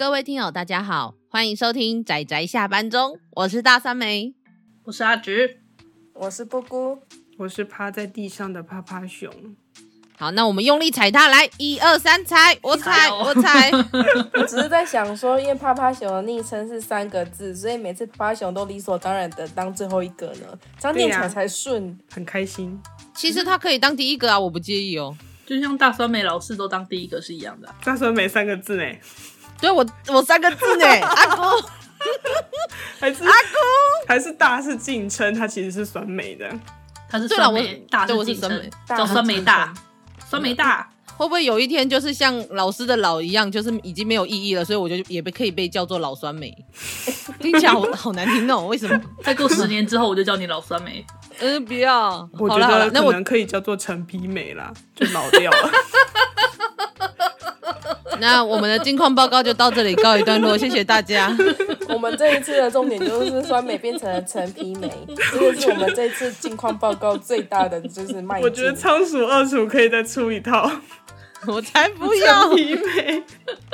各位听友，大家好，欢迎收听仔仔下班中，我是大三梅，我是阿橘，我是布姑，我是趴在地上的趴趴熊。好，那我们用力踩它，来，一二三，踩！我踩，我踩。我只是在想说，因为趴趴熊的昵称是三个字，所以每次趴趴熊都理所当然的当最后一个呢，这样念起来才顺，很开心。其实他可以当第一个啊，我不介意哦。就像大酸梅老师都当第一个是一样的，大酸梅三个字呢？对，我我三个字呢，阿姑，还是阿姑，还是大是敬称，他其实是酸梅的，他是酸梅，大是敬称，叫酸梅大。酸梅大会不会有一天就是像老师的老一样，就是已经没有意义了？所以我就也被可以被叫做老酸梅，听起来好好难听哦。为什么？再过十年之后，我就叫你老酸梅。嗯，不要。我觉得可能可以叫做陈皮梅啦，就老掉了。那我们的近况报告就到这里告一段落，谢谢大家。我们这一次的重点就是酸梅变成了陈皮梅，这个是我们这次近况报告最大的就是卖。我觉得仓鼠二鼠可以再出一套。我才不要陈皮梅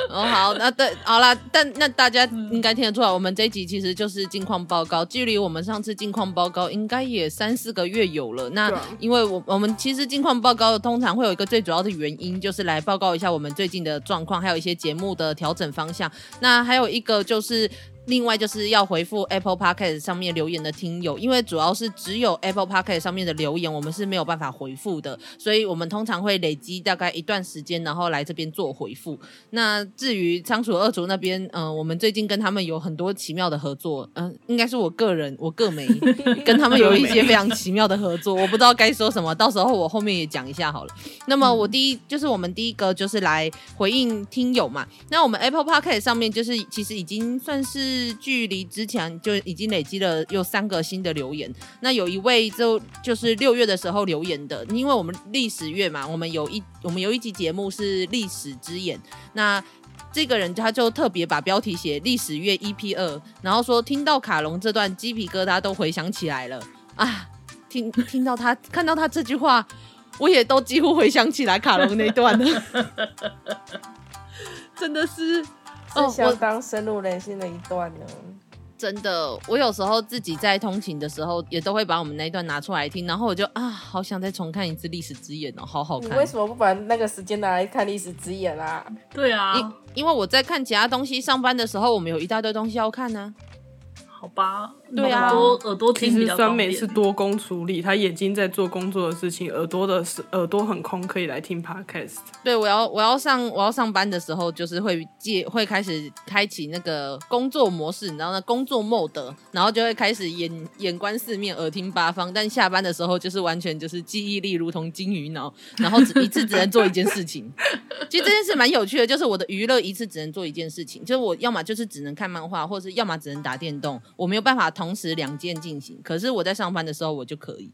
哦，好，那对，好啦，但那大家应该听得出来，我们这一集其实就是近况报告，距离我们上次近况报告应该也三四个月有了。那因为我我们其实近况报告通常会有一个最主要的原因，就是来报告一下我们最近的状况，还有一些节目的调整方向。那还有一个就是。另外就是要回复 Apple Podcast 上面留言的听友，因为主要是只有 Apple Podcast 上面的留言，我们是没有办法回复的，所以我们通常会累积大概一段时间，然后来这边做回复。那至于仓鼠二族那边，嗯、呃，我们最近跟他们有很多奇妙的合作，嗯、呃，应该是我个人我个没 跟他们有一些非常奇妙的合作，我不知道该说什么，到时候我后面也讲一下好了。那么我第一就是我们第一个就是来回应听友嘛，那我们 Apple Podcast 上面就是其实已经算是。是距离之前就已经累积了有三个新的留言。那有一位就就是六月的时候留言的，因为我们历史月嘛，我们有一我们有一集节目是历史之眼。那这个人他就特别把标题写历史月 EP 二，然后说听到卡龙这段鸡皮疙瘩都回想起来了啊！听听到他看到他这句话，我也都几乎回想起来卡龙那段了，真的是。是相当深入人心的一段呢。真的，我有时候自己在通勤的时候，也都会把我们那一段拿出来听，然后我就啊，好想再重看一次《历史之眼》哦，好好看。你为什么不把那个时间拿来看《历史之眼》啊？对啊，因因为我在看其他东西，上班的时候我们有一大堆东西要看呢、啊。好吧，对啊，耳朵耳朵听。其实酸梅是多工处理，他眼睛在做工作的事情，耳朵的是耳朵很空，可以来听 podcast。对，我要我要上我要上班的时候，就是会借会开始开启那个工作模式，然后呢工作 mode，然后就会开始眼眼观四面，耳听八方。但下班的时候就是完全就是记忆力如同金鱼脑，然后只一次只能做一件事情。其实这件事蛮有趣的，就是我的娱乐一次只能做一件事情，就是我要么就是只能看漫画，或者是要么只能打电动。我没有办法同时两件进行，可是我在上班的时候我就可以，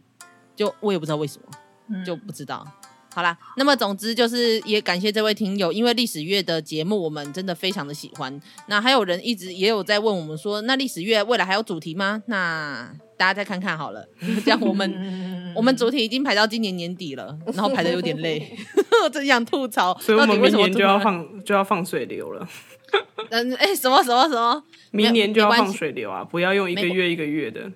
就我也不知道为什么，就不知道。嗯、好啦，那么总之就是也感谢这位听友，因为历史月的节目我们真的非常的喜欢。那还有人一直也有在问我们说，那历史月未来还有主题吗？那大家再看看好了。这样我们 我们主题已经排到今年年底了，然后排的有点累 我真想吐槽。所以我们明年就要放就要放水流了。嗯，哎、欸，什么什么什么？明年就要放水流啊！不要用一个月一个月的。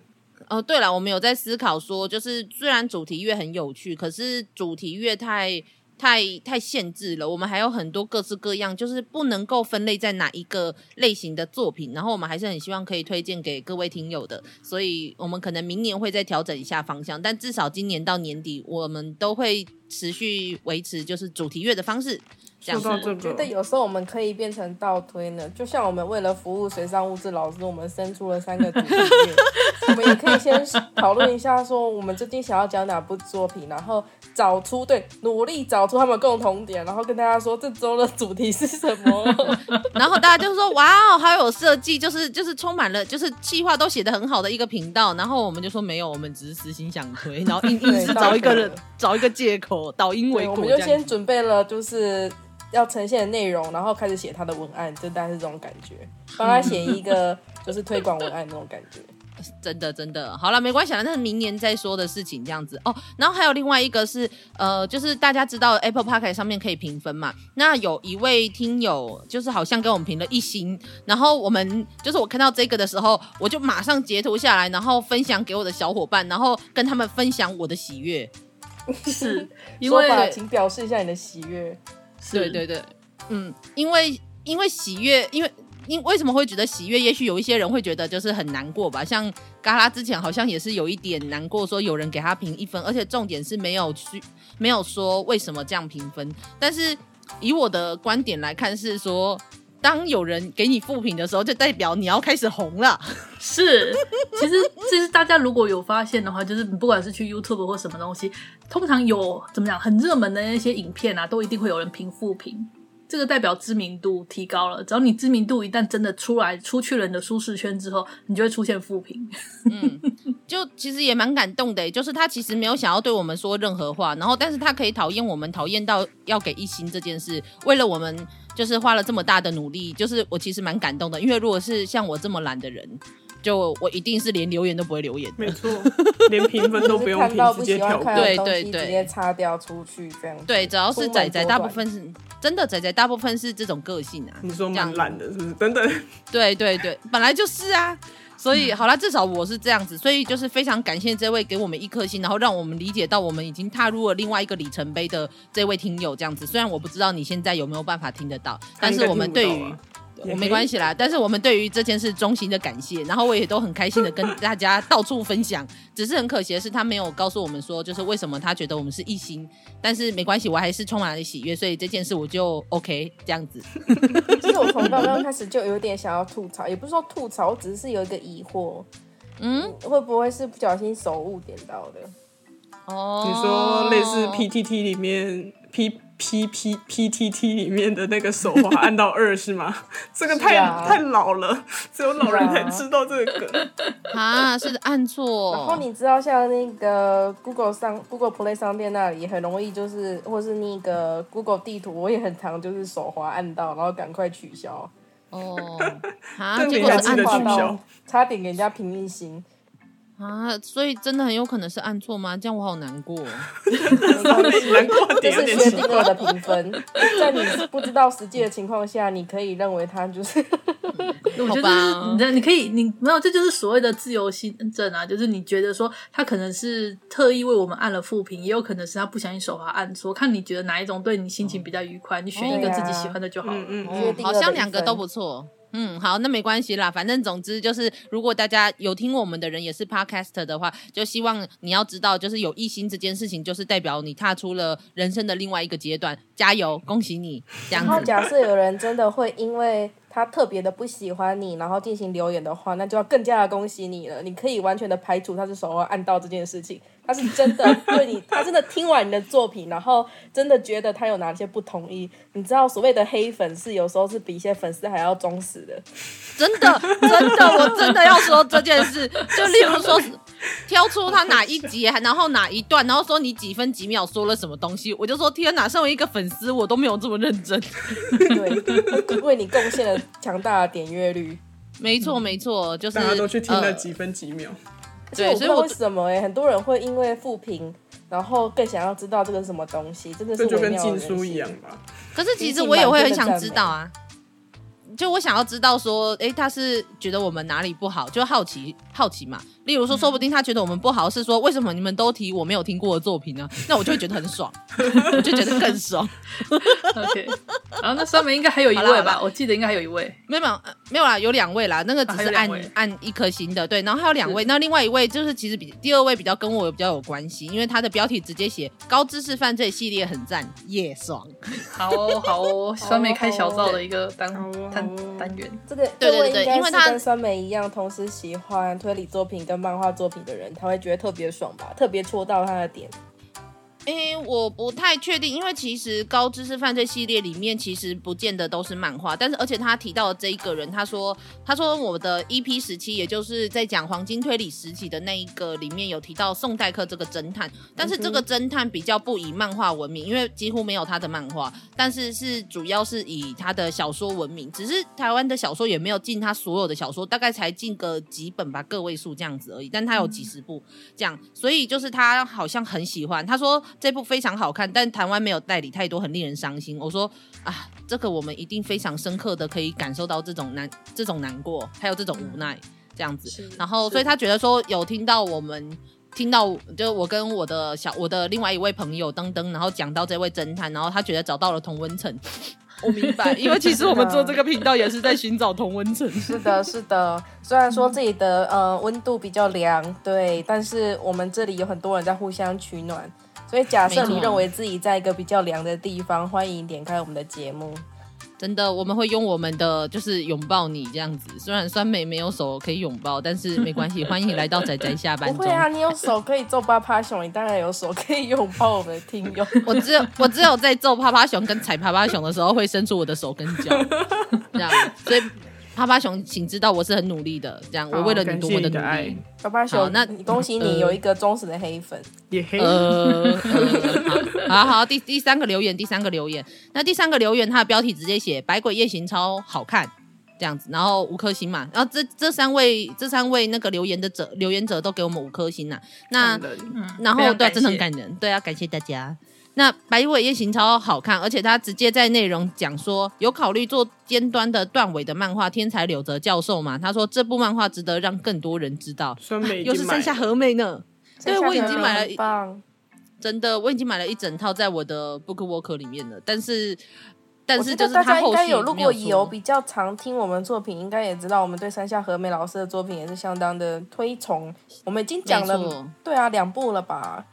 哦，对了，我们有在思考说，就是虽然主题月很有趣，可是主题月太太太限制了。我们还有很多各式各样，就是不能够分类在哪一个类型的作品。然后我们还是很希望可以推荐给各位听友的，所以我们可能明年会再调整一下方向。但至少今年到年底，我们都会持续维持就是主题月的方式。这个，我觉得有时候我们可以变成倒推呢，就像我们为了服务水上物质老师，我们生出了三个主题月，我们也可以先讨论一下，说我们最近想要讲哪部作品，然后找出对，努力找出他们共同点，然后跟大家说这周的主题是什么，然后大家就说哇哦，好有设计，就是就是充满了，就是计划都写的很好的一个频道，然后我们就说没有，我们只是私心想推，然后硬硬是找一个人找一个借口，倒因为果，我们就先准备了就是。要呈现的内容，然后开始写他的文案，就大概是这种感觉，帮他写一个 就是推广文案那种感觉。真的真的，好了，没关系了，那是明年再说的事情，这样子哦。然后还有另外一个是，呃，就是大家知道 Apple Podcast 上面可以评分嘛？那有一位听友就是好像跟我们评了一星，然后我们就是我看到这个的时候，我就马上截图下来，然后分享给我的小伙伴，然后跟他们分享我的喜悦。是，因为请表示一下你的喜悦。对对对，嗯，因为因为喜悦，因为。因为什么会觉得喜悦？也许有一些人会觉得就是很难过吧。像嘎拉之前好像也是有一点难过，说有人给他评一分，而且重点是没有去没有说为什么这样评分。但是以我的观点来看，是说当有人给你复评的时候，就代表你要开始红了。是，其实其实大家如果有发现的话，就是不管是去 YouTube 或什么东西，通常有怎么讲很热门的那些影片啊，都一定会有人评复评。这个代表知名度提高了，只要你知名度一旦真的出来出去了你的舒适圈之后，你就会出现负评。嗯，就其实也蛮感动的，就是他其实没有想要对我们说任何话，然后但是他可以讨厌我们，讨厌到要给一星这件事，为了我们就是花了这么大的努力，就是我其实蛮感动的，因为如果是像我这么懒的人。就我一定是连留言都不会留言，没错，连评分都不用评，直接跳过，对对对，直接擦掉出去这样。对，只要是仔仔，大部分是真的仔仔，大部分是这种个性啊。你说蛮懒的，是不是？等等。对对对，本来就是啊。所以好啦，至少我是这样子，所以就是非常感谢这位给我们一颗星，然后让我们理解到我们已经踏入了另外一个里程碑的这位听友这样子。虽然我不知道你现在有没有办法听得到，但是我们对于。我没关系啦，但是我们对于这件事衷心的感谢，然后我也都很开心的跟大家到处分享。只是很可惜的是，他没有告诉我们说，就是为什么他觉得我们是一心。但是没关系，我还是充满了喜悦，所以这件事我就 OK 这样子。其实我从刚刚开始就有点想要吐槽，也不是说吐槽，我只是有一个疑惑，嗯，会不会是不小心手误点到的？哦，你说类似 PTT 里面 P。P P P T T 里面的那个手滑按到二是吗？这个太、啊、太老了，只有老人才知道这个梗啊，是按错。然后你知道像那个 Google 商 Google Play 商店那里很容易就是，或是那个 Google 地图，我也很常就是手滑按到，然后赶快取消。哦，啊，结果是按错，差点给人家评一星。啊，所以真的很有可能是按错吗？这样我好难过。难过点，这是薛定谔的评分，在你不知道实际的情况下，你可以认为他就是。我觉得你你可以，你没有，这就是所谓的自由心证啊，就是你觉得说他可能是特意为我们按了负评，也有可能是他不小心手滑按错，看你觉得哪一种对你心情比较愉快，你选一个自己喜欢的就好了。嗯嗯，好像两个都不错。嗯，好，那没关系啦，反正总之就是，如果大家有听我们的人也是 Podcaster 的话，就希望你要知道，就是有异心这件事情，就是代表你踏出了人生的另外一个阶段，加油，恭喜你！然后 假设有人真的会因为他特别的不喜欢你，然后进行留言的话，那就要更加的恭喜你了，你可以完全的排除他是手滑按到这件事情。他是真的对你，他真的听完你的作品，然后真的觉得他有哪些不同意。你知道所谓的黑粉是有时候是比一些粉丝还要忠实的，真的真的，我真的要说这件事。就例如说，挑出他哪一集，然后哪一段，然后说你几分几秒说了什么东西，我就说天哪，身为一个粉丝，我都没有这么认真。对，为你贡献了强大的点阅率。没错没错，就是大家都去听了几分几秒。呃对，所以我为什么哎、欸，很多人会因为复评，然后更想要知道这个是什么东西，真的是就跟禁书一样吧？可是其实我也会很想知道啊。就我想要知道说，哎、欸，他是觉得我们哪里不好，就好奇好奇嘛。例如说，说不定他觉得我们不好，是说为什么你们都提我没有听过的作品呢？那我就会觉得很爽，我就觉得更爽。OK，然后那上面应该还有一位吧？我记得应该还有一位，没有没有没有啦，有两位啦，那个只是按、啊、按一颗星的，对。然后还有两位，那另外一位就是其实比第二位比较跟我比较有关系，因为他的标题直接写高知识犯罪系列很赞，耶、yeah, 爽。好哦好哦，酸梅开小灶的一个单单。单元这个对对对，因为他跟酸梅一样，同时喜欢推理作品跟漫画作品的人，他会觉得特别爽吧，特别戳到他的点。诶、欸，我不太确定，因为其实高知识犯罪系列里面其实不见得都是漫画，但是而且他提到的这一个人，他说他说我的 EP 时期，也就是在讲黄金推理时期的那一个里面有提到宋代克这个侦探，但是这个侦探比较不以漫画闻名，因为几乎没有他的漫画，但是是主要是以他的小说闻名，只是台湾的小说也没有进他所有的小说，大概才进个几本吧，个位数这样子而已，但他有几十部这样，所以就是他好像很喜欢，他说。这部非常好看，但台湾没有代理太多，很令人伤心。我说啊，这个我们一定非常深刻的可以感受到这种难、这种难过，还有这种无奈，这样子。然后，所以他觉得说有听到我们听到，就我跟我的小我的另外一位朋友登登，然后讲到这位侦探，然后他觉得找到了同温层。我明白，因为其实我们做这个频道也是在寻找同温层。是的，是的。虽然说这里的呃温度比较凉，对，但是我们这里有很多人在互相取暖。所以，假设你认为自己在一个比较凉的地方，欢迎点开我们的节目。真的，我们会用我们的就是拥抱你这样子。虽然酸梅没有手可以拥抱，但是没关系，欢迎来到仔仔下班中。不会啊，你有手可以揍趴趴熊，你当然有手可以拥抱我们的听友。我只有我只有在揍趴趴熊跟踩趴趴熊的时候会伸出我的手跟脚，这样。所以。趴趴熊，请知道我是很努力的，这样我为了你多么的努力。趴趴熊，那恭喜你有一个忠实的黑粉，也黑。呃，好好，第第三个留言，第三个留言，那第三个留言，它的标题直接写《百鬼夜行》超好看，这样子，然后五颗星嘛，然后这这三位这三位那个留言的者留言者都给我们五颗星呐，那然后对，真的很感人，对啊，感谢大家。那《白尾夜行》超好看，而且他直接在内容讲说，有考虑做尖端的断尾的漫画，天才柳泽教授嘛？他说这部漫画值得让更多人知道。又是山下和美呢？对，我已经买了一，真的，我已经买了一整套在我的 BookWalker 里面了。但是，但是就是他后续有，如果有比较常听我们作品，应该也知道我们对山下和美老师的作品也是相当的推崇。我们已经讲了，对啊，两部了吧？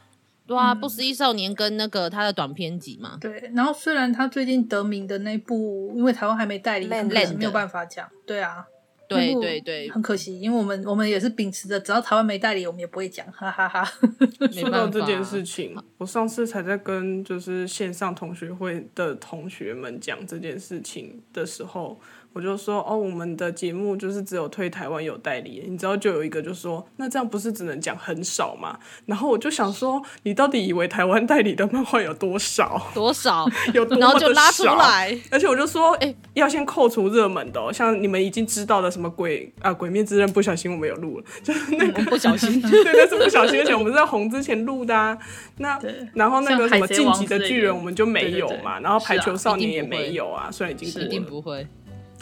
对啊，不思议少年跟那个他的短篇集嘛。对，然后虽然他最近得名的那部，因为台湾还没代理，可能没有办法讲。对啊，对对对，很可惜，因为我们我们也是秉持着，只要台湾没代理，我们也不会讲，哈哈哈。说到这件事情，我上次才在跟就是线上同学会的同学们讲这件事情的时候。我就说哦，我们的节目就是只有推台湾有代理，你知道就有一个就说，那这样不是只能讲很少吗？然后我就想说，你到底以为台湾代理的漫画有多少？多少？有多少？然后就拉出来。而且我就说，哎、欸，要先扣除热门的、哦，像你们已经知道的什么鬼啊，《鬼灭之刃》不小心我们有录了，就是那个、嗯、不小心，对，那是不小心，而且我们是在红之前录的啊。那然后那个什么晋级的巨人我们就没有嘛，然后排球少年也没有啊，虽然已经过了，一定不会。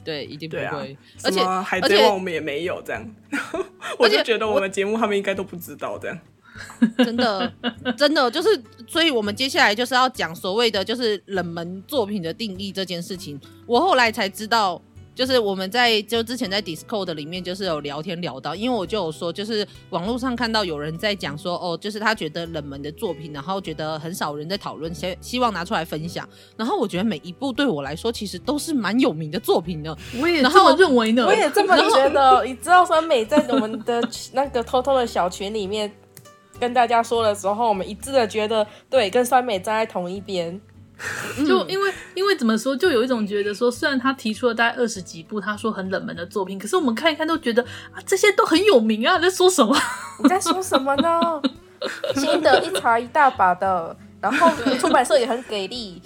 对，一定不会。啊、而且海贼王我们也没有这样，我就觉得我们节目他们应该都不知道这样。真的，真的就是，所以我们接下来就是要讲所谓的就是冷门作品的定义这件事情。我后来才知道。就是我们在就之前在 Discord 里面就是有聊天聊到，因为我就有说，就是网络上看到有人在讲说，哦，就是他觉得冷门的作品，然后觉得很少人在讨论，希希望拿出来分享。然后我觉得每一部对我来说，其实都是蛮有名的作品的。我也这么认为呢，我也这么觉得。你知道酸美在我们的那个偷偷的小群里面跟大家说的时候，我们一致的觉得，对，跟酸美站在同一边。就因为因为怎么说，就有一种觉得说，虽然他提出了大概二十几部他说很冷门的作品，可是我们看一看都觉得啊，这些都很有名啊！你在说什么？你在说什么呢？新的一茬一大把的，然后出版社也很给力。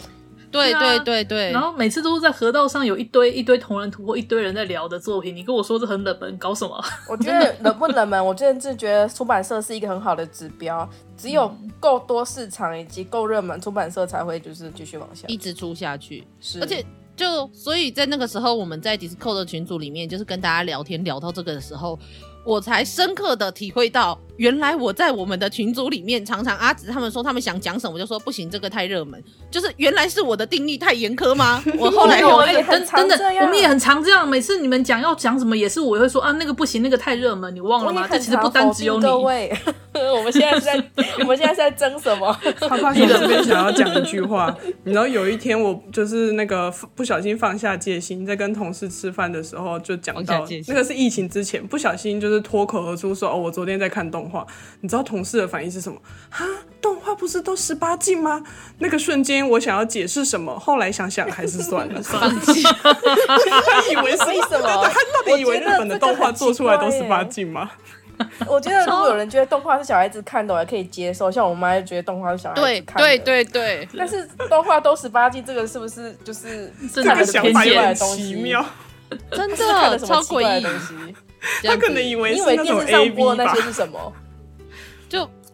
对对对对，然后每次都是在河道上有一堆一堆同人图或一堆人在聊的作品，你跟我说这很冷门，搞什么？我觉得冷不冷门，我真的是觉得出版社是一个很好的指标，只有够多市场以及够热门，出版社才会就是继续往下一直出下去。是，而且就所以在那个时候，我们在 Discord 的群组里面，就是跟大家聊天聊到这个的时候。我才深刻的体会到，原来我在我们的群组里面，常常阿紫他们说他们想讲什么，我就说不行，这个太热门。就是原来是我的定义太严苛吗？我后来我也，真真的，我们也很常这样。每次你们讲要讲什么，也是我会说啊，那个不行，那个太热门，你忘了吗？这其实不单只有你。各位，我们现在是在 我们现在是在争什么？他发现这边想要讲一句话，你知道有一天我就是那个不小心放下戒心，在跟同事吃饭的时候就讲到，那个是疫情之前不小心就。是脱口而出说：“哦，我昨天在看动画。”你知道同事的反应是什么？哈，动画不是都十八禁吗？那个瞬间，我想要解释什么，后来想想还是算了，放弃。他以为是什么？他到底以为日本的动画做出来都十八禁吗？我觉得如果有人觉得动画是小孩子看的，我还可以接受。像我妈就觉得动画是小孩子看的。对对对对。但是动画都十八禁，这个是不是就是这个想法很奇妙？真的超诡异的东西。他可能以为你以为电视上播的那些是什么？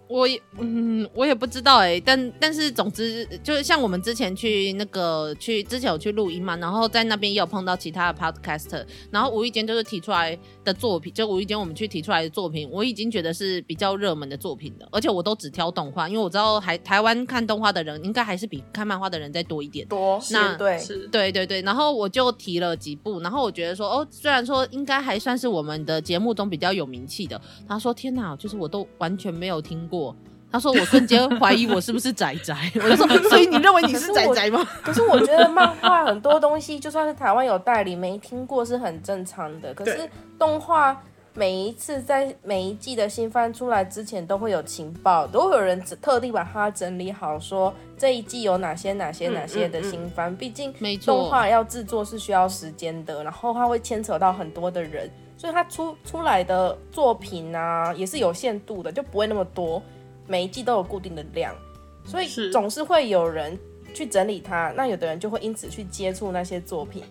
就。我也嗯，我也不知道哎、欸，但但是总之就是像我们之前去那个去之前有去录音嘛，然后在那边也有碰到其他的 podcaster，然后无意间就是提出来的作品，就无意间我们去提出来的作品，我已经觉得是比较热门的作品了，而且我都只挑动画，因为我知道还台湾看动画的人应该还是比看漫画的人再多一点，多那对是对对对，然后我就提了几部，然后我觉得说哦，虽然说应该还算是我们的节目中比较有名气的，他说天哪，就是我都完全没有听过。他说：“我瞬间怀疑我是不是仔仔。”我就说：“所以你认为你是仔仔吗？”可是我觉得漫画很多东西，就算是台湾有代理，没听过是很正常的。可是动画每一次在每一季的新番出来之前，都会有情报，都会有人特地把它整理好，说这一季有哪些哪些哪些的新番。毕竟动画要制作是需要时间的，然后它会牵扯到很多的人，所以他出出来的作品啊也是有限度的，就不会那么多。每一季都有固定的量，所以总是会有人去整理它。那有的人就会因此去接触那些作品，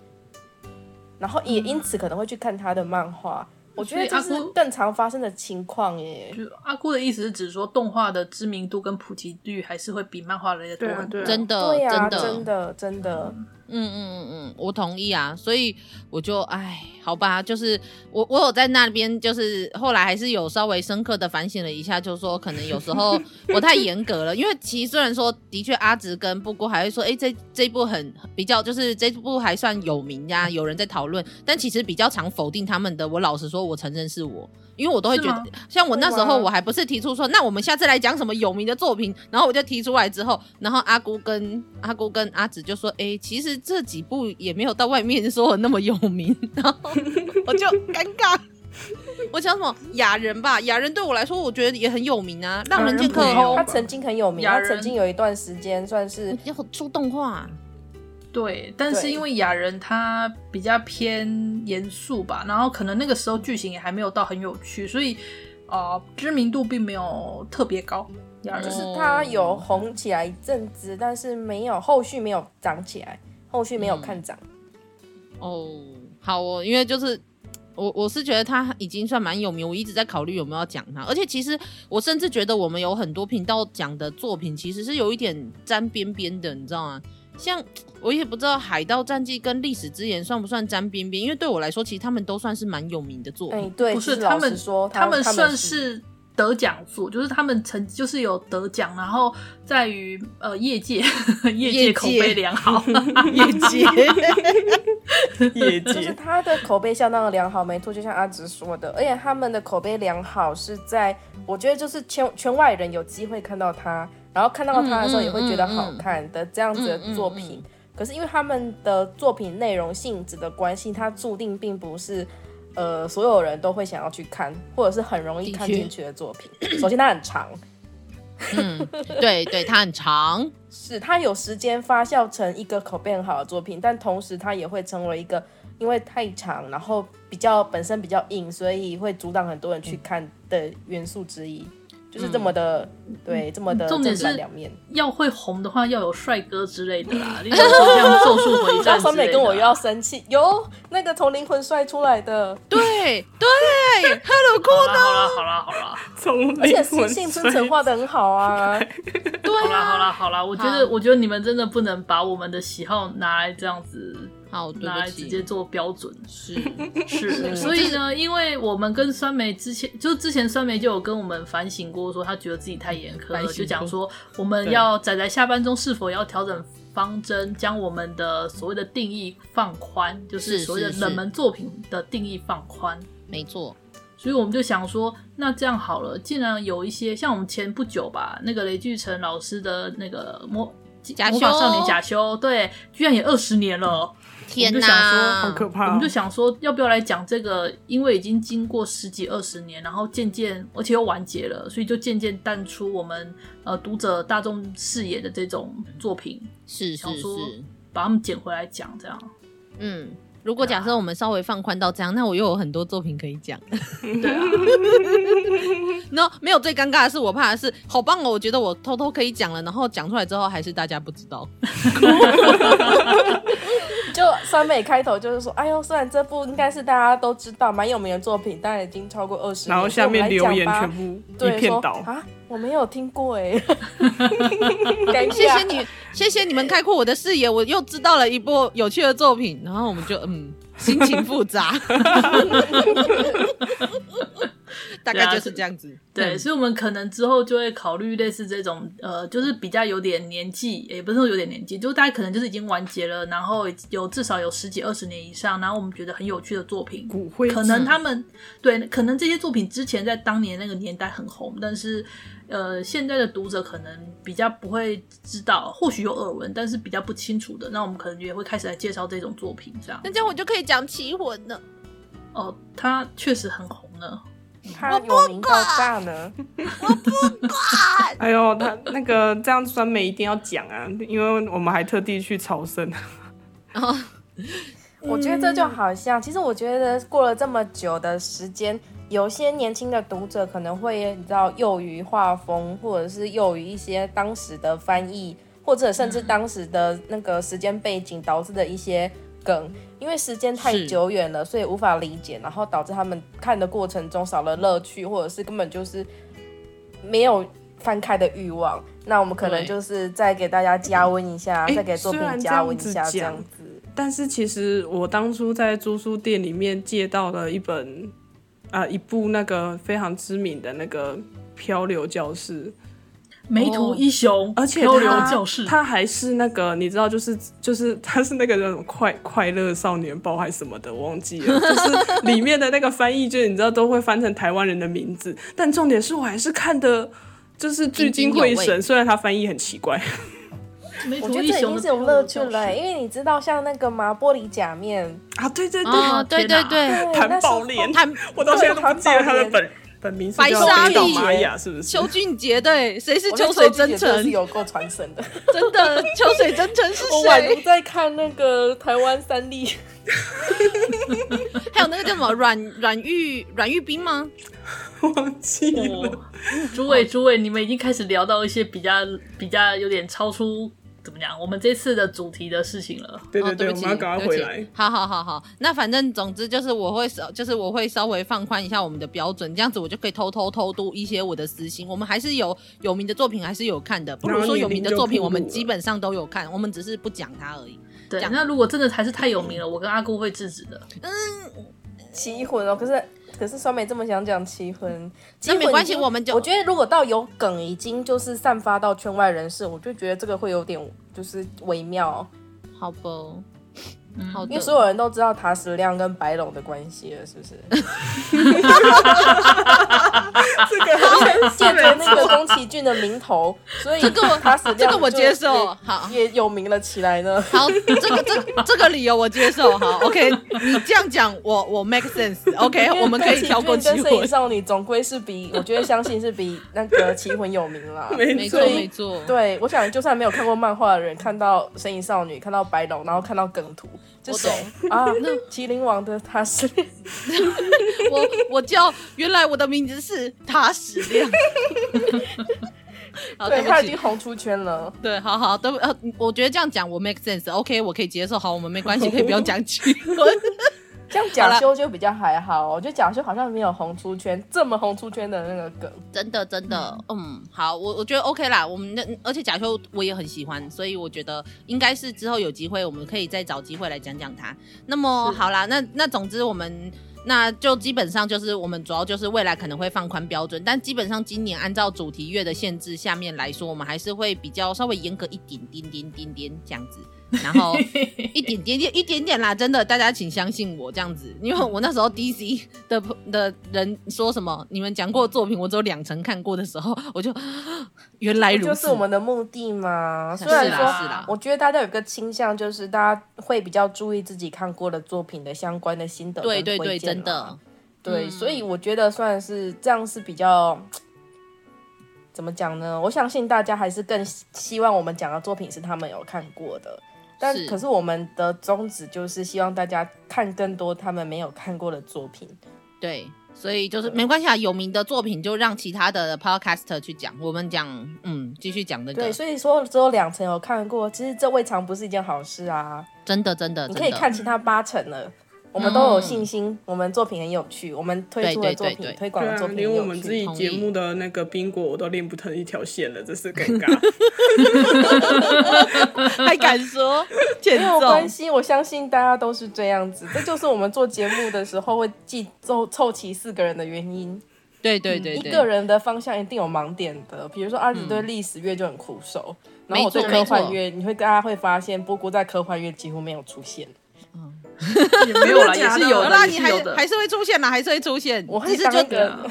然后也因此可能会去看他的漫画。嗯、我觉得这是更常发生的情况耶。就阿姑的意思是指说，动画的知名度跟普及率还是会比漫画来的多很多。真的，对啊，真的，真的，真的。嗯嗯嗯嗯嗯，我同意啊，所以我就哎，好吧，就是我我有在那边，就是后来还是有稍微深刻的反省了一下，就是说可能有时候 我太严格了，因为其实虽然说的确阿直跟布谷还会说，哎、这这部很比较，就是这部还算有名呀，有人在讨论，但其实比较常否定他们的，我老实说，我承认是我。因为我都会觉得，像我那时候我还不是提出说，那我们下次来讲什么有名的作品，然后我就提出来之后，然后阿姑跟阿姑跟阿紫就说，哎，其实这几部也没有到外面说的那么有名，然后我就尴尬。我讲什么雅人吧，雅人对我来说，我觉得也很有名啊，浪人剑客。他曾经很有名，他曾经有一段时间算是要出动画。对，但是因为雅人他比较偏严肃吧，然后可能那个时候剧情也还没有到很有趣，所以呃知名度并没有特别高。雅人就是他有红起来一阵子，但是没有后续没有涨起来，后续没有看涨。嗯。哦，好哦，因为就是我我是觉得他已经算蛮有名，我一直在考虑有没有要讲他，而且其实我甚至觉得我们有很多频道讲的作品其实是有一点沾边边的，你知道吗？像我也不知道《海盗战记》跟《历史之眼》算不算沾边边，因为对我来说，其实他们都算是蛮有名的作品。欸、对，不是他们说他们算是得奖作，就是他们曾就是有得奖，然后在于呃业界业界口碑良好，业界 业界就是他的口碑相当的良好，没错，就像阿直说的，而且他们的口碑良好是在我觉得就是圈圈外人有机会看到他。然后看到他的时候也会觉得好看的这样子的作品，可是因为他们的作品内容性质的关系，它注定并不是呃所有人都会想要去看，或者是很容易看进去的作品。首先它很长，嗯，对对，它很长，是它有时间发酵成一个口碑很好的作品，但同时它也会成为一个因为太长，然后比较本身比较硬，所以会阻挡很多人去看的元素之一。就是这么的，嗯、对，这么的正反两面。要会红的话，要有帅哥之类的啦，例如说像咒术回战。酸美跟我又要生气，有那个从灵魂帅出来的，对 对，Hello 好啦好啦好啦，从而且幸村成画的很好啊。对啊，好啦好啦好啦，我觉得我觉得你们真的不能把我们的喜好拿来这样子。好，拿来直接做标准。是 是，所以呢，因为我们跟酸梅之前，就之前酸梅就有跟我们反省过，说他觉得自己太严苛了，就讲说我们要仔仔下班中是否要调整方针，将我们的所谓的定义放宽，就是所谓的冷门作品的定义放宽，没错。所以我们就想说，那这样好了，既然有一些像我们前不久吧，那个雷巨成老师的那个魔魔法少年假修，对，居然也二十年了。天哪，好可怕！我们就想说，要不要来讲这个？因为已经经过十几二十年，然后渐渐而且又完结了，所以就渐渐淡出我们呃读者大众视野的这种作品。是是是，把他们捡回来讲这样。嗯。如果假设我们稍微放宽到这样，那我又有很多作品可以讲。对啊，no，没有最尴尬的是，我怕的是好棒哦，我觉得我偷偷可以讲了，然后讲出来之后还是大家不知道。就酸美开头就是说，哎呦，虽然这部应该是大家都知道蛮有名的作品，但已经超过二十，然后下面留言全部一片倒。啊，我没有听过哎，谢谢你，谢谢你们开阔我的视野，我又知道了一部有趣的作品，然后我们就嗯，心情复杂。大概就是这样子，对，对，所以，我们可能之后就会考虑类似这种，呃，就是比较有点年纪，也不是说有点年纪，就大家可能就是已经完结了，然后有至少有十几二十年以上，然后我们觉得很有趣的作品，骨灰，可能他们对，可能这些作品之前在当年那个年代很红，但是，呃，现在的读者可能比较不会知道，或许有耳闻，但是比较不清楚的，那我们可能也会开始来介绍这种作品，这样，那这样我就可以讲奇魂了。哦，它确实很红呢。他有名到炸呢，我不管。哎呦，他那个这样酸梅一定要讲啊，因为我们还特地去朝圣。哦，我觉得这就好像，其实我觉得过了这么久的时间，有些年轻的读者可能会你知道，囿于画风，或者是囿于一些当时的翻译，或者甚至当时的那个时间背景导致的一些梗。因为时间太久远了，所以无法理解，然后导致他们看的过程中少了乐趣，或者是根本就是没有翻开的欲望。那我们可能就是再给大家加温一下，再给作品加温一下这样子。但是其实我当初在租书店里面借到了一本啊、呃，一部那个非常知名的那个《漂流教室》。梅图一雄，而且他他还是那个，你知道，就是就是他是那个叫什么快快乐少年报还是什么的，我忘记了。就是里面的那个翻译，就是你知道都会翻成台湾人的名字，但重点是我还是看的，就是聚精会神。虽然他翻译很奇怪，我觉得这已经是有乐趣了，因为你知道，像那个嘛，玻璃假面。啊，对对对，哦、对对对，谭宝莲，谭，我到现在都不记得他的本。本名是叫北岛玛雅，是不是？邱俊杰对，谁是秋水真诚？是有够传神的，真的。秋水真诚是 谁？我宛如在看那个台湾三立，还有那个叫什么阮阮玉阮玉冰吗？忘记了。诸位诸位，你们已经开始聊到一些比较比较有点超出。怎么讲？我们这次的主题的事情了。对对对，哦、对不起，我们要赶快回来。好好好好，那反正总之就是我会稍，就是我会稍微放宽一下我们的标准，这样子我就可以偷偷偷读一些我的私心。我们还是有有名的作品，还是有看的。不如说有名的作品，我们基本上都有看，我们只是不讲它而已。对，那如果真的还是太有名了，我跟阿姑会制止的。嗯，棋魂哦，可是。可是酸梅这么想讲棋魂，那没关系，我们就我觉得如果到有梗已经就是散发到圈外人士，我就觉得这个会有点就是微妙，好吧。因为所有人都知道塔矢亮跟白龙的关系了，是不是？这个借着那个宫崎骏的名头，所以这个塔矢亮这个我接受，好也有名了起来呢。好，这个这这个理由我接受，好，OK，你这样讲我我 make sense，OK，、okay? 我们可以跳过少女总归是比我觉得相信是比那个棋魂有名啦，没错没错。对，我想就算没有看过漫画的人，看到神隐少女，看到白龙，然后看到梗图。我懂啊，那麒麟王的塔矢亮，我我叫，原来我的名字是塔矢亮，对，他已经红出圈了。对，好好都呃，我觉得这样讲我 make sense，OK，、okay, 我可以接受。好，我们没关系，可以不用讲棋魂。这样贾修就比较还好，我觉得贾修好像没有红出圈这么红出圈的那个梗，真的真的，嗯，嗯，好，我我觉得 OK 啦，我们那而且贾修我也很喜欢，所以我觉得应该是之后有机会我们可以再找机会来讲讲他。那么好啦，那那总之我们那就基本上就是我们主要就是未来可能会放宽标准，但基本上今年按照主题月的限制下面来说，我们还是会比较稍微严格一点点点点点这样子。然后 一点点点一点点啦，真的，大家请相信我这样子，因为我那时候 DC 的的人说什么，你们讲过的作品我只有两层看过的时候，我就 原来如此，就是我们的目的嘛。虽然说，是啦，我觉得大家有个倾向，就是大家会比较注意自己看过的作品的相关的心得，对对对，真的，对，所以我觉得算是这样是比较。怎么讲呢？我相信大家还是更希望我们讲的作品是他们有看过的，但可是我们的宗旨就是希望大家看更多他们没有看过的作品。对，所以就是没关系啊，有名的作品就让其他的 podcaster 去讲，我们讲，嗯，继续讲那个。对，所以说只有两层有看过，其实这未尝不是一件好事啊！真的，真的，你可以看其他八层了。我们都有信心，嗯、我们作品很有趣，我们推出的作品、对对对对推广的作品、啊，连我们自己节目的那个宾果我都练不成一条线了，这是尴尬。还敢说？没有关系，我相信大家都是这样子，这就是我们做节目的时候会记凑凑齐四个人的原因。对对对，对、嗯，一个人的方向一定有盲点的，比如说阿紫对历史乐就很苦手，嗯、然后我对科幻乐，你会大家会发现波波在科幻乐几乎没有出现。嗯。也没有啦，也是有的，你还还是会出现啦，还是会出现。我还是那个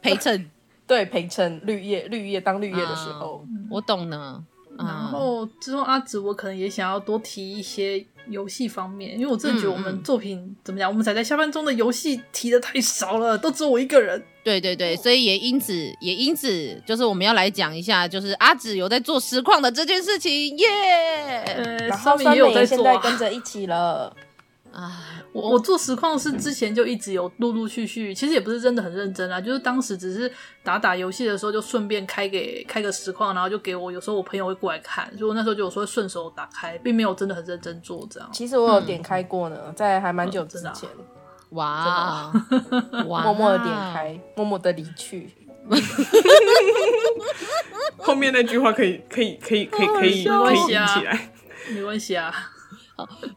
陪衬，对陪衬绿叶绿叶当绿叶的时候，我懂呢。然后之后阿紫，我可能也想要多提一些游戏方面，因为我真的觉得我们作品怎么讲，我们才在下班中的游戏提的太少了，都只有我一个人。对对对，所以也因此也因此，就是我们要来讲一下，就是阿紫有在做实况的这件事情，耶。然后酸梅也现在跟着一起了。啊，我我做实况是之前就一直有陆陆续续，其实也不是真的很认真啦，就是当时只是打打游戏的时候就顺便开给开个实况，然后就给我，有时候我朋友会过来看，所以我那时候就有时候顺手打开，并没有真的很认真做这样。其实我有点开过呢，嗯、在还蛮久之前，哇，默默的点开，默默的离去。后面那句话可以可以可以可以可以可以引起来，没关系啊。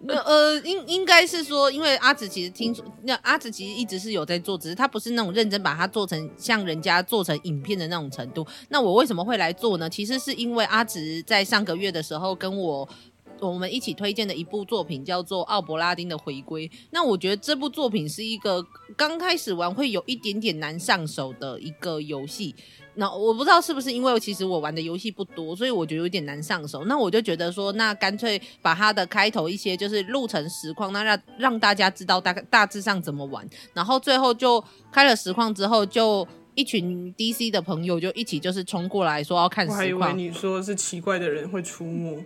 那呃，应应该是说，因为阿紫其实听说，那阿紫其实一直是有在做，只是他不是那种认真把它做成像人家做成影片的那种程度。那我为什么会来做呢？其实是因为阿紫在上个月的时候跟我我们一起推荐的一部作品叫做《奥伯拉丁的回归》。那我觉得这部作品是一个刚开始玩会有一点点难上手的一个游戏。那我不知道是不是因为其实我玩的游戏不多，所以我觉得有点难上手。那我就觉得说，那干脆把它的开头一些就是录成实况，那让让大家知道大概大致上怎么玩。然后最后就开了实况之后，就一群 DC 的朋友就一起就是冲过来说要看实况。我还以为你说是奇怪的人会出没，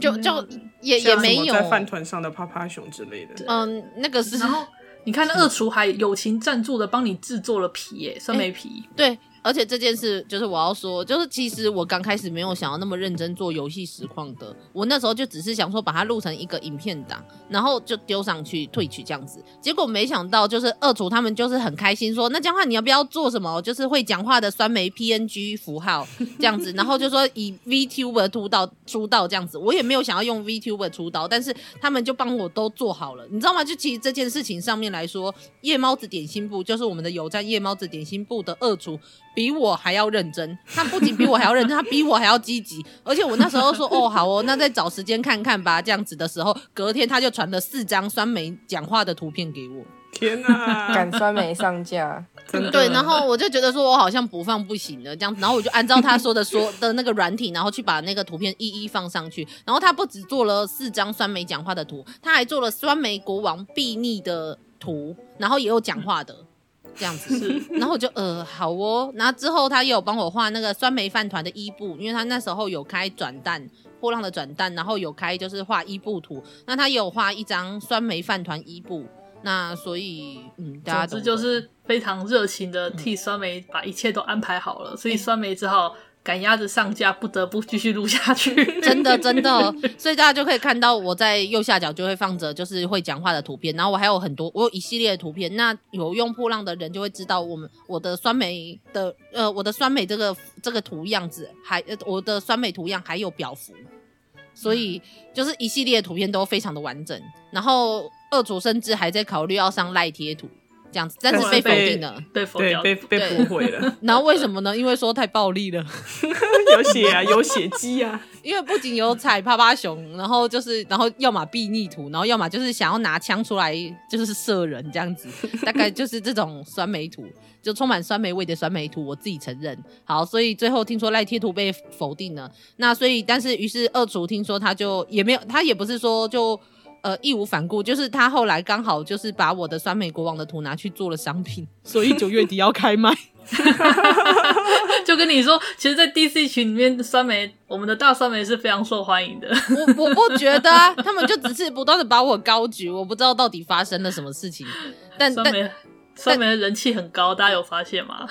就就也也没有在饭团上的趴趴熊之类的。嗯，那个是。然后 你看，那二厨还友情赞助的帮你制作了皮耶，酸梅皮。对。而且这件事就是我要说，就是其实我刚开始没有想要那么认真做游戏实况的，我那时候就只是想说把它录成一个影片档，然后就丢上去退取这样子。结果没想到就是二厨他们就是很开心说，那江话你要不要做什么？就是会讲话的酸梅 PNG 符号这样子，然后就说以 VTuber 出道出道这样子。我也没有想要用 VTuber 出道，但是他们就帮我都做好了，你知道吗？就其实这件事情上面来说，夜猫子点心部就是我们的有赞夜猫子点心部的二厨。比我还要认真，他不仅比我还要认真，他比我还要积极。而且我那时候说，哦，好哦，那再找时间看看吧。这样子的时候，隔天他就传了四张酸梅讲话的图片给我。天哪，赶酸梅上架，对。然后我就觉得说，我好像不放不行了，这样子。然后我就按照他说的说 的那个软体，然后去把那个图片一一放上去。然后他不止做了四张酸梅讲话的图，他还做了酸梅国王睥睨的图，然后也有讲话的。这样子。是，然后我就呃好哦，然后之后他也有帮我画那个酸梅饭团的伊布，因为他那时候有开转蛋波浪的转蛋，然后有开就是画伊布图，那他也有画一张酸梅饭团伊布，那所以嗯，大家总之就是非常热情的替酸梅把一切都安排好了，嗯、所以酸梅只好。赶鸭子上架，不得不继续录下去。真的，真的，所以大家就可以看到我在右下角就会放着就是会讲话的图片，然后我还有很多，我有一系列的图片。那有用破浪的人就会知道，我们我的酸梅的呃，我的酸梅这个这个图样子，还呃我的酸梅图样还有表符，所以就是一系列的图片都非常的完整。然后二组甚至还在考虑要上赖贴图。这样子，但是被否定了，被否定，被被驳回了。然后为什么呢？因为说太暴力了，有血啊，有血迹啊。因为不仅有踩趴趴熊，然后就是，然后要么避逆图，然后要么就是想要拿枪出来就是射人这样子，大概就是这种酸梅图，就充满酸梅味的酸梅图。我自己承认。好，所以最后听说赖贴图被否定了，那所以但是于是二厨听说他就也没有，他也不是说就。呃，义无反顾，就是他后来刚好就是把我的酸梅国王的图拿去做了商品，所以九月底要开卖。就跟你说，其实，在 DC 群里面，酸梅我们的大酸梅是非常受欢迎的。我我不觉得啊，他们就只是不断的把我高举，我不知道到底发生了什么事情。但酸梅但酸梅的人气很高，大家有发现吗？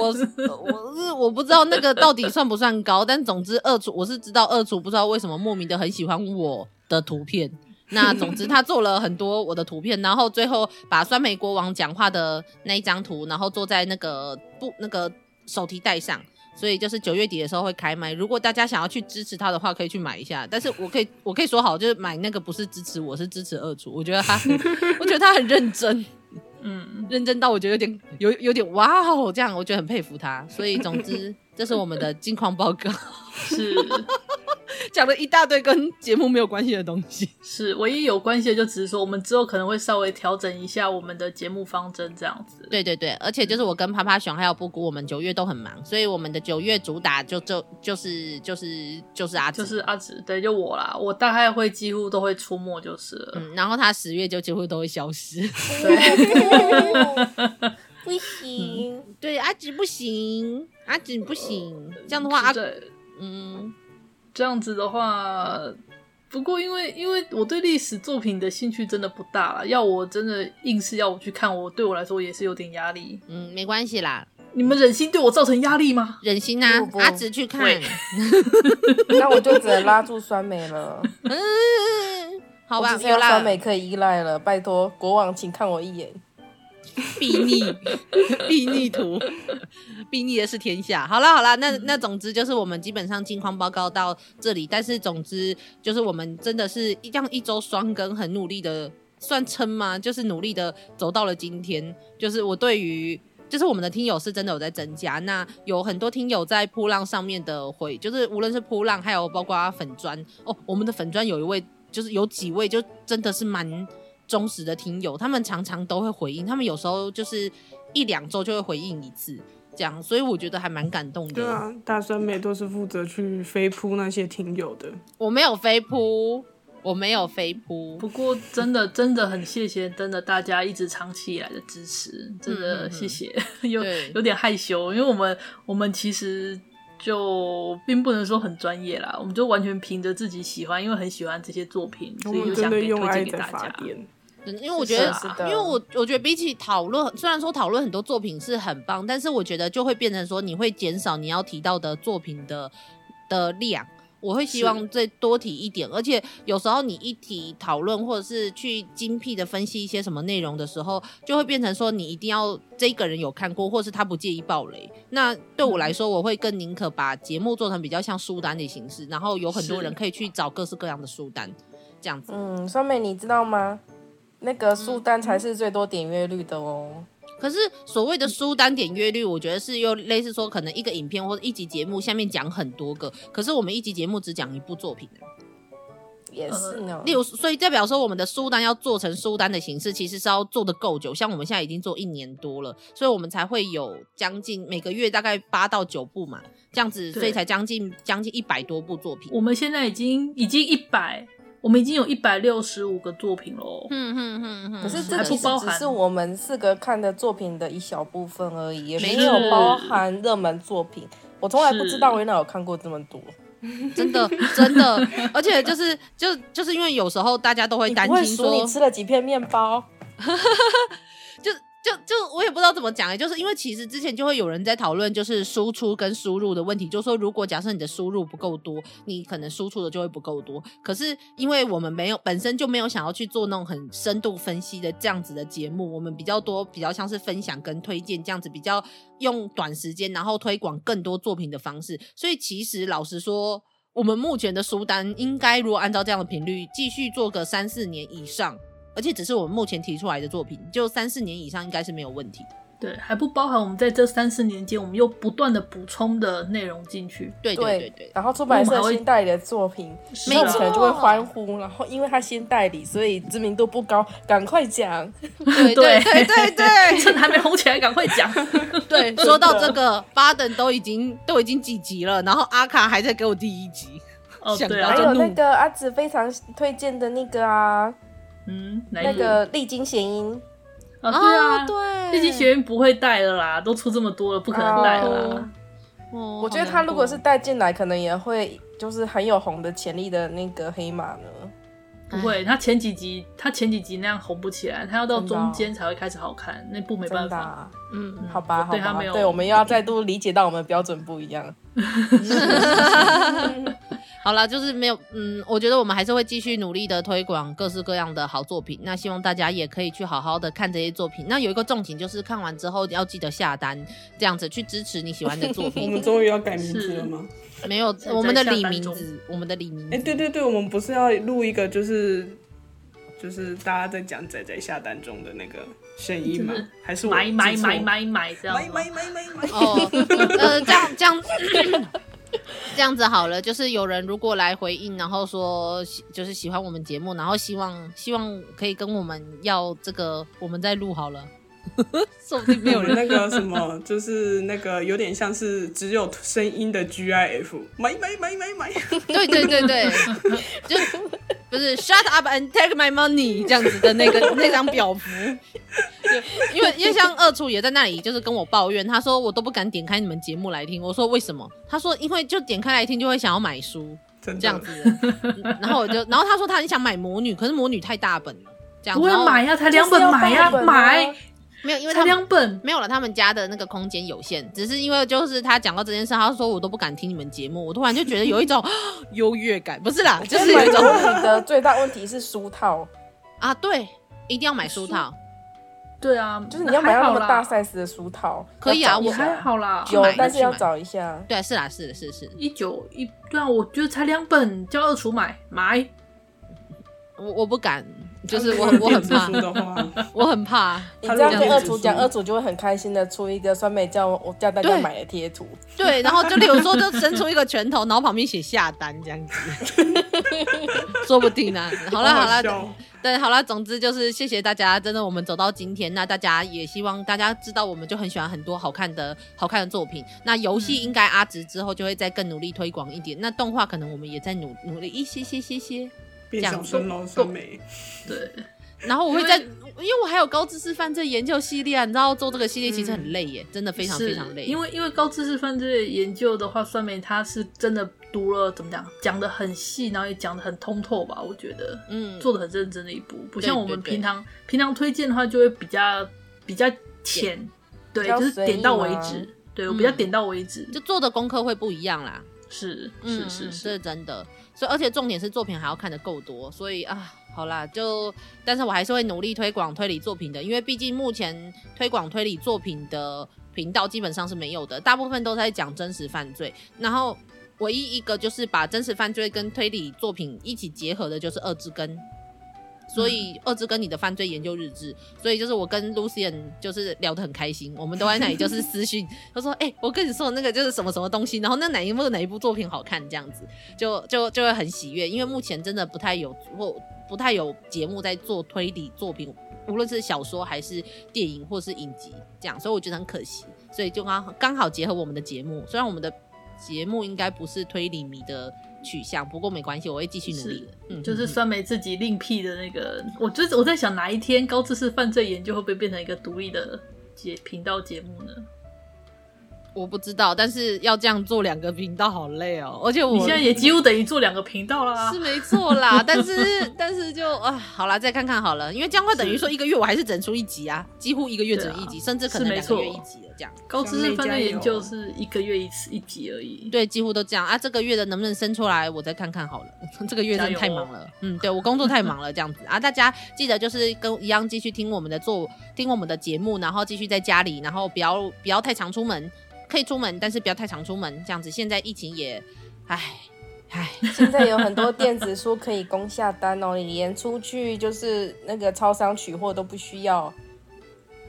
我我是我是我不知道那个到底算不算高，但总之二厨我是知道二厨不知道为什么莫名的很喜欢我的图片。那总之，他做了很多我的图片，然后最后把酸梅国王讲话的那一张图，然后坐在那个布那个手提袋上，所以就是九月底的时候会开卖。如果大家想要去支持他的话，可以去买一下。但是我可以我可以说好，就是买那个不是支持我，是支持二厨。我觉得他，我觉得他很认真，嗯，认真到我觉得有点有有点哇哦，这样我觉得很佩服他。所以总之，这是我们的近况报告，是。讲了一大堆跟节目没有关系的东西，是唯一有关系的，就只是说我们之后可能会稍微调整一下我们的节目方针，这样子。对对对，而且就是我跟趴趴熊还有布谷，我们九月都很忙，所以我们的九月主打就就就是就是就是阿就是阿紫，对，就我啦，我大概会几乎都会出没就是。了，嗯，然后他十月就几乎都会消失，对，不行，嗯、对，阿紫不行，阿紫不行，这样的话阿嗯。这样子的话，不过因为因为我对历史作品的兴趣真的不大了，要我真的硬是要我去看，我对我来说也是有点压力。嗯，没关系啦，你们忍心对我造成压力吗？忍心啊，不不阿直去看，那我就只能拉住酸梅了。嗯，好吧，有酸梅可以依赖了，拜托国王，请看我一眼。睥睨，睥睨图，避逆的是天下。好了好了，那那总之就是我们基本上近况报告到这里，但是总之就是我们真的是一这样一周双更，很努力的算撑吗？就是努力的走到了今天。就是我对于，就是我们的听友是真的有在增加，那有很多听友在扑浪上面的回，就是无论是扑浪，还有包括粉砖哦，我们的粉砖有一位，就是有几位就真的是蛮。忠实的听友，他们常常都会回应，他们有时候就是一两周就会回应一次，这样，所以我觉得还蛮感动的。对啊，大酸梅都是负责去飞扑那些听友的，我没有飞扑，我没有飞扑。不过真的真的很谢谢，真的大家一直长期以来的支持，真的谢谢。嗯 嗯有有点害羞，因为我们我们其实就并不能说很专业啦，我们就完全凭着自己喜欢，因为很喜欢这些作品，所以就想给推荐给大家。因为我觉得，因为我我觉得比起讨论，虽然说讨论很多作品是很棒，但是我觉得就会变成说，你会减少你要提到的作品的的量。我会希望再多提一点，而且有时候你一提讨论或者是去精辟的分析一些什么内容的时候，就会变成说你一定要这个人有看过，或是他不介意暴雷。那对我来说，我会更宁可把节目做成比较像书单的形式，然后有很多人可以去找各式各样的书单，这样子。嗯，酸梅你知道吗？那个书单才是最多点阅率的哦。可是所谓的书单点阅率，我觉得是又类似说，可能一个影片或者一集节目下面讲很多个，可是我们一集节目只讲一部作品。也是呢。例如，所以代表说，我们的书单要做成书单的形式，其实是要做的够久。像我们现在已经做一年多了，所以我们才会有将近每个月大概八到九部嘛，这样子，所以才将近将近一百多部作品。我们现在已经已经一百。我们已经有一百六十五个作品喽，嗯嗯嗯嗯，可是这其实只是我们四个看的作品的一小部分而已，也没有包含热门作品。我从来不知道维娜有看过这么多，真的真的，而且就是就就是因为有时候大家都会担心说，你吃了几片面包，怎么讲哎，就是因为其实之前就会有人在讨论，就是输出跟输入的问题，就是说如果假设你的输入不够多，你可能输出的就会不够多。可是因为我们没有本身就没有想要去做那种很深度分析的这样子的节目，我们比较多比较像是分享跟推荐这样子，比较用短时间然后推广更多作品的方式。所以其实老实说，我们目前的书单应该如果按照这样的频率继续做个三四年以上。而且只是我们目前提出来的作品，就三四年以上应该是没有问题。对，还不包含我们在这三四年间，我们又不断的补充的内容进去。对对对对。然后出版社新代理的作品，没有可能就会欢呼。然后因为他先代理，所以知名度不高，赶快讲。对对对对对，趁还没红起来，赶快讲。对，说到这个，巴登都已经都已经几集了，然后阿卡还在给我第一集。哦，对啊，还有那个阿紫非常推荐的那个啊，嗯，那个历经弦音。啊，对啊，对，毕竟学员不会带了啦，都出这么多了，不可能带了啦。哦，我觉得他如果是带进来，可能也会就是很有红的潜力的那个黑马呢。不会，他前几集他前几集那样红不起来，他要到中间才会开始好看，那部没办法。嗯，好吧，好吧，对他没有，对，我们又要再度理解到我们的标准不一样。好了，就是没有，嗯，我觉得我们还是会继续努力的推广各式各样的好作品。那希望大家也可以去好好的看这些作品。那有一个重点就是看完之后要记得下单，这样子去支持你喜欢的作品。我们终于要改名字了吗？没有，我们的李名字，我们的李名字。哎，对对对，我们不是要录一个就是就是大家在讲仔仔下单中的那个声音吗？还是买买买买买这样？买买买买买哦，呃，这样这样。这样子好了，就是有人如果来回应，然后说就是喜欢我们节目，然后希望希望可以跟我们要这个，我们再录好了。说不定没有人那个什么，就是那个有点像是只有声音的 GIF，买买买买买。对对对对，就不是 Shut up and take my money 这样子的那个 那张表符。因为因为像二处也在那里，就是跟我抱怨，他说我都不敢点开你们节目来听。我说为什么？他说因为就点开来听就会想要买书，这样子。然后我就，然后他说他很想买魔女，可是魔女太大本了，这样子。我要买呀，才两本买呀，买。没有，因为他两本没有了，他们家的那个空间有限，只是因为就是他讲到这件事，他说我都不敢听你们节目，我突然就觉得有一种 优越感，不是啦，就是有一种。你的最大问题是书套 啊，对，一定要买书套。对啊，就是你要买到那么大 size 的书套，可以啊，我还好啦，有，但是要找一下。对，是啦，是是是，一九一，对啊，我觉得才两本，叫二厨买买，我我不敢。就是我，我很怕，我很怕。你这样跟二组讲，二组就会很开心的出一个酸梅叫我叫大家买的贴图。对，然后就比如说就伸出一个拳头，然后旁边写下单这样子，说不定呢。好了好了，对，好了，总之就是谢谢大家，真的我们走到今天，那大家也希望大家知道，我们就很喜欢很多好看的好看的作品。那游戏应该阿直之后就会再更努力推广一点，那动画可能我们也在努努力一些些些些。这样子，对。然后我会在，因为我还有高知识犯罪研究系列啊，你知道做这个系列其实很累耶，真的非常非常累。因为因为高知识犯罪研究的话，酸梅他是真的读了怎么讲，讲的很细，然后也讲的很通透吧？我觉得，嗯，做的很认真的一部，不像我们平常平常推荐的话，就会比较比较浅，对，就是点到为止，对我比较点到为止，就做的功课会不一样啦。是是是，这是真的。所以，而且重点是作品还要看的够多，所以啊，好啦，就，但是我还是会努力推广推理作品的，因为毕竟目前推广推理作品的频道基本上是没有的，大部分都在讲真实犯罪，然后唯一一个就是把真实犯罪跟推理作品一起结合的，就是二之根。所以二之跟你的犯罪研究日志，所以就是我跟 Lucian 就是聊得很开心，我们都在那里就是私讯，他说：“哎、欸，我跟你说那个就是什么什么东西，然后那哪一部哪一部作品好看，这样子就就就会很喜悦，因为目前真的不太有或不太有节目在做推理作品，无论是小说还是电影或是影集这样，所以我觉得很可惜，所以就刚刚好结合我们的节目，虽然我们的节目应该不是推理迷的。”取向，不过没关系，我会继续努力就是酸梅自己另辟的那个，我就是我在想哪一天高知识犯罪研究会不会变成一个独立的节频道节目呢？我不知道，但是要这样做两个频道好累哦，而且我你现在也几乎等于做两个频道啦，是没错啦，但是但是就啊，好啦，再看看好了，因为这样会等于说一个月我还是整出一集啊，几乎一个月整一集，啊、甚至可能两个月一集了这样。高知识犯罪研究是一个月一次一集而已，对，几乎都这样啊。这个月的能不能生出来，我再看看好了。这个月真的太忙了，哦、嗯，对我工作太忙了这样子啊。大家记得就是跟一样继续听我们的做听我们的节目，然后继续在家里，然后不要不要太常出门。可以出门，但是不要太常出门，这样子。现在疫情也，唉，唉，现在有很多电子书可以供下单哦，你连出去就是那个超商取货都不需要，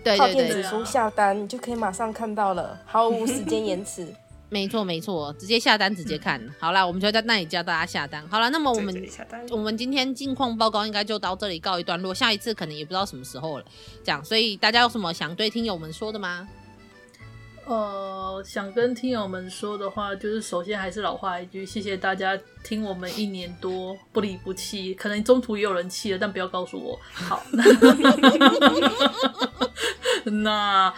对靠对对，电子书下单，你就可以马上看到了，毫无时间延迟。没错没错，直接下单直接看。好啦，我们就在那里教大家下单。好了，那么我们我们今天近况报告应该就到这里告一段落，下一次可能也不知道什么时候了。这样，所以大家有什么想对听友们说的吗？呃，想跟听友们说的话，就是首先还是老话一句，谢谢大家听我们一年多不离不弃，可能中途也有人弃了，但不要告诉我。好，那。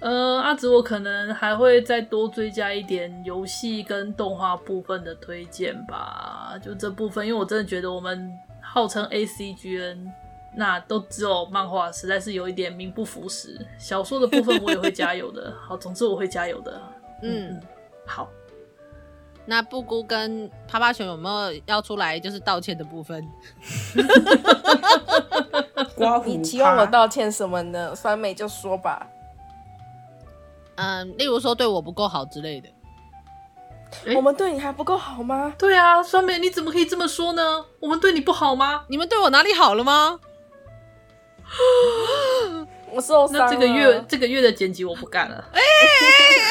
呃，阿紫，我可能还会再多追加一点游戏跟动画部分的推荐吧。就这部分，因为我真的觉得我们号称 ACGN，那都只有漫画，实在是有一点名不符实。小说的部分我也会加油的。好，总之我会加油的。嗯，嗯好。那布姑跟趴趴熊有没有要出来就是道歉的部分？你期望我道歉什么呢？酸梅就说吧。嗯，例如说对我不够好之类的，我们对你还不够好吗？对啊，酸梅你怎么可以这么说呢？我们对你不好吗？你们对我哪里好了吗？我受伤了。那这个月这个月的剪辑我不干了。哎 哎哎！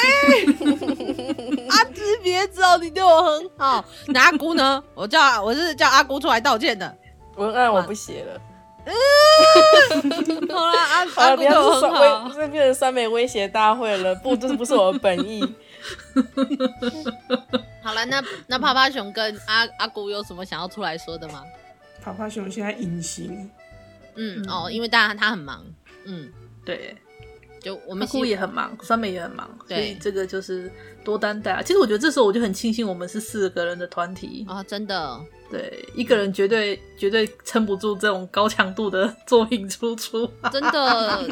阿芝别走，你对我很好。那阿姑呢？我叫我是叫阿姑出来道歉的。文案我不写了。好啦，阿阿姑对我很好，这变成酸美威胁大会了。不，这是不是我的本意。好了，那那趴趴熊跟阿阿姑有什么想要出来说的吗？趴趴熊现在隐形。嗯哦，因为当然他很忙。嗯，对。就我们姑也很忙，酸梅也很忙，对，所以这个就是多担待啊。其实我觉得这时候我就很庆幸我们是四个人的团体啊，真的，对，一个人绝对绝对撑不住这种高强度的 作品输出，真的。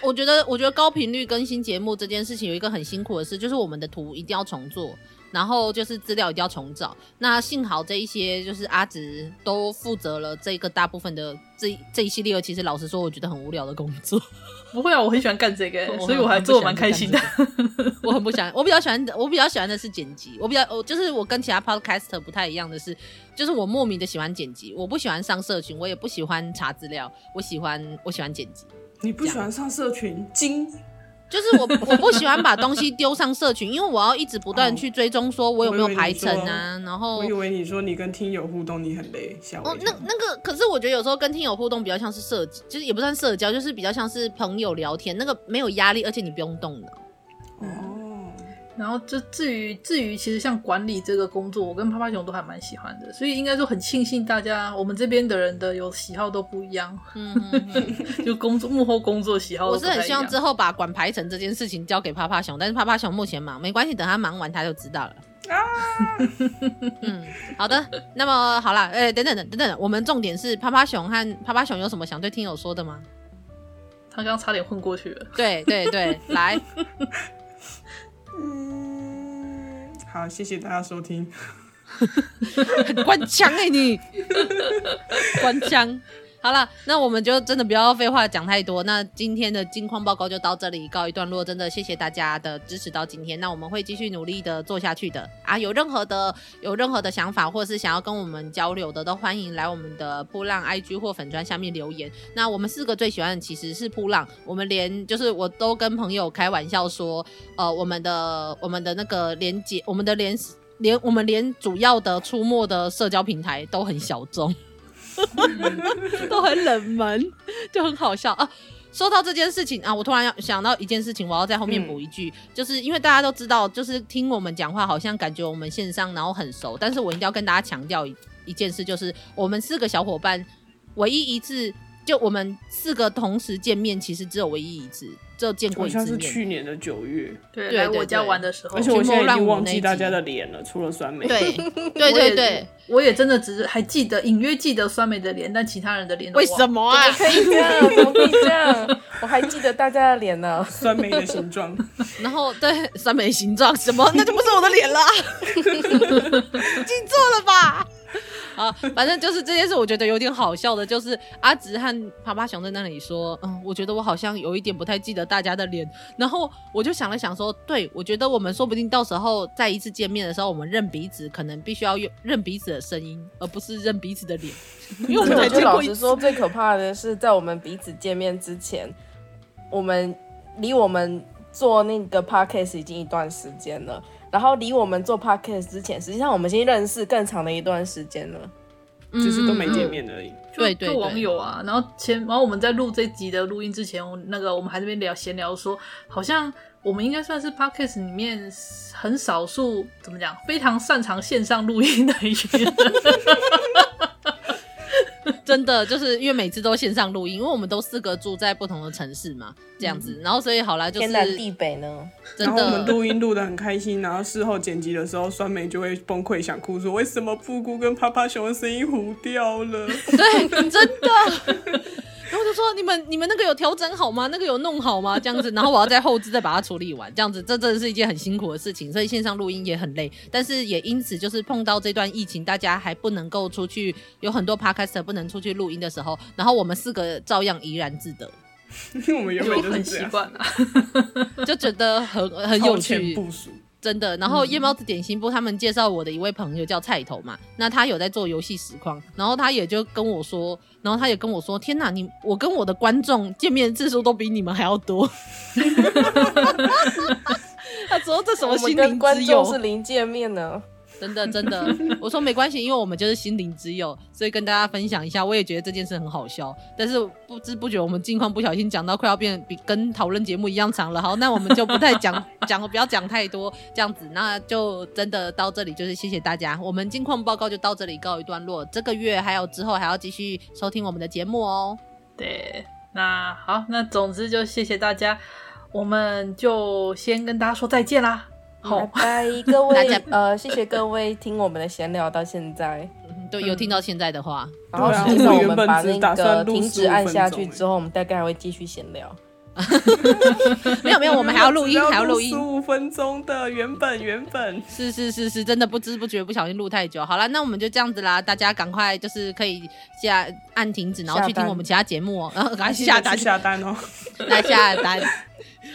我觉得，我觉得高频率更新节目这件事情有一个很辛苦的事，就是我们的图一定要重做。然后就是资料一定要重找，那幸好这一些就是阿直都负责了这个大部分的这这一系列。其实老实说，我觉得很无聊的工作。不会啊，我很喜欢干这个，所以我还做得蛮开心的。我很不喜欢，我比较喜欢，我比较喜欢的是剪辑。我比较，我就是我跟其他 podcaster 不太一样的是，就是我莫名的喜欢剪辑。我不喜欢上社群，我也不喜欢查资料，我喜欢我喜欢剪辑。你不喜欢上社群？精。就是我，我不喜欢把东西丢上社群，因为我要一直不断去追踪，说我有没有排程啊。然后我以为你说你跟听友互动你很累，哦，那那个，可是我觉得有时候跟听友互动比较像是社，就是也不算社交，就是比较像是朋友聊天，那个没有压力，而且你不用动脑。哦。然后，就至于至于，其实像管理这个工作，我跟趴趴熊都还蛮喜欢的，所以应该说很庆幸大家，我们这边的人的有喜好都不一样。嗯，就工作幕后工作喜好都不一样。我是很希望之后把管排程这件事情交给趴趴熊，但是趴趴熊目前忙，没关系，等他忙完他就知道了。啊，嗯，好的，那么好了，哎、欸，等等等等等，我们重点是趴趴熊和趴趴熊有什么想对听友说的吗？他刚刚差点混过去了。对对对，来。嗯，好，谢谢大家收听。官腔哎，你官腔。好了，那我们就真的不要废话讲太多。那今天的近况报告就到这里告一段落。真的谢谢大家的支持到今天。那我们会继续努力的做下去的啊！有任何的有任何的想法，或是想要跟我们交流的，都欢迎来我们的噗浪 IG 或粉砖下面留言。那我们四个最喜欢的其实是噗浪。我们连就是我都跟朋友开玩笑说，呃，我们的我们的那个连接，我们的连连我们连主要的出没的社交平台都很小众。都很冷门，就很好笑啊！说到这件事情啊，我突然要想到一件事情，我要在后面补一句，嗯、就是因为大家都知道，就是听我们讲话，好像感觉我们线上然后很熟，但是我一定要跟大家强调一一件事，就是我们四个小伙伴唯一一次，就我们四个同时见面，其实只有唯一一次。就见过一次面，好像是去年的九月，对，来我家玩的时候，而且我现在已经忘记大家的脸了，除了酸梅。对，对对对，我也真的只是还记得，隐约记得酸梅的脸，但其他人的脸为什么啊？怎么可以这样？怎么可以这样？我还记得大家的脸呢，酸梅的形状。然后对 酸梅形状什么，那就不是我的脸了，反正就是这件事，我觉得有点好笑的，就是阿直和爬爬熊在那里说，嗯，我觉得我好像有一点不太记得大家的脸，然后我就想了想说，对，我觉得我们说不定到时候再一次见面的时候，我们认彼此，可能必须要用认彼此的声音，而不是认彼此的脸，因为我们才见过一次。老实说，最可怕的是在我们彼此见面之前，我们离我们做那个 podcast 已经一段时间了。然后离我们做 podcast 之前，实际上我们已经认识更长的一段时间了，只是都没见面而已。嗯、对对，网友啊。然后前，然后我们在录这集的录音之前，那个我们还在那边聊闲聊说，好像我们应该算是 podcast 里面很少数，怎么讲，非常擅长线上录音的一群人。真的就是因为每次都线上录音，因为我们都四个住在不同的城市嘛，这样子，嗯、然后所以好啦，就是天南地北呢。真的，然后我们录音录得很开心，然后事后剪辑的时候，酸梅就会崩溃想哭，说为什么布谷跟趴趴熊的声音糊掉了？对，真的。然后就说你们你们那个有调整好吗？那个有弄好吗？这样子，然后我要在后置再把它处理完，这样子，这真的是一件很辛苦的事情，所以线上录音也很累。但是也因此，就是碰到这段疫情，大家还不能够出去，有很多 podcaster 不能出去录音的时候然后我们四个照样怡然自得，因为我们原本就很习惯啊，就觉得很很有趣。真的，然后夜猫子点心部他们介绍我的一位朋友叫菜头嘛，那他有在做游戏实况，然后他也就跟我说，然后他也跟我说，天哪，你我跟我的观众见面次数都比你们还要多。他说这什么心灵之友是零见面呢？真的真的，我说没关系，因为我们就是心灵之友，所以跟大家分享一下。我也觉得这件事很好笑，但是不知不觉我们近况不小心讲到快要变比跟讨论节目一样长了。好，那我们就不太讲 讲，不要讲太多这样子。那就真的到这里，就是谢谢大家。我们近况报告就到这里告一段落。这个月还有之后还要继续收听我们的节目哦。对，那好，那总之就谢谢大家，我们就先跟大家说再见啦。好，拜拜，各位，呃，谢谢各位听我们的闲聊到现在，对，有听到现在的话，然后实际上我们把那个停止按下去之后，我们大概还会继续闲聊。没有没有，我们还要录音，还要录音，十五分钟的原本原本，是是是是，真的不知不觉不小心录太久。好了，那我们就这样子啦，大家赶快就是可以下按停止，然后去听我们其他节目哦，然后赶快下单。下单哦，来下单。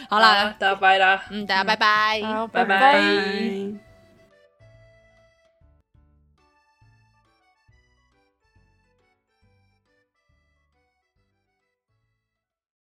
好啦，大家拜啦，嗯，大家拜拜，好，拜拜。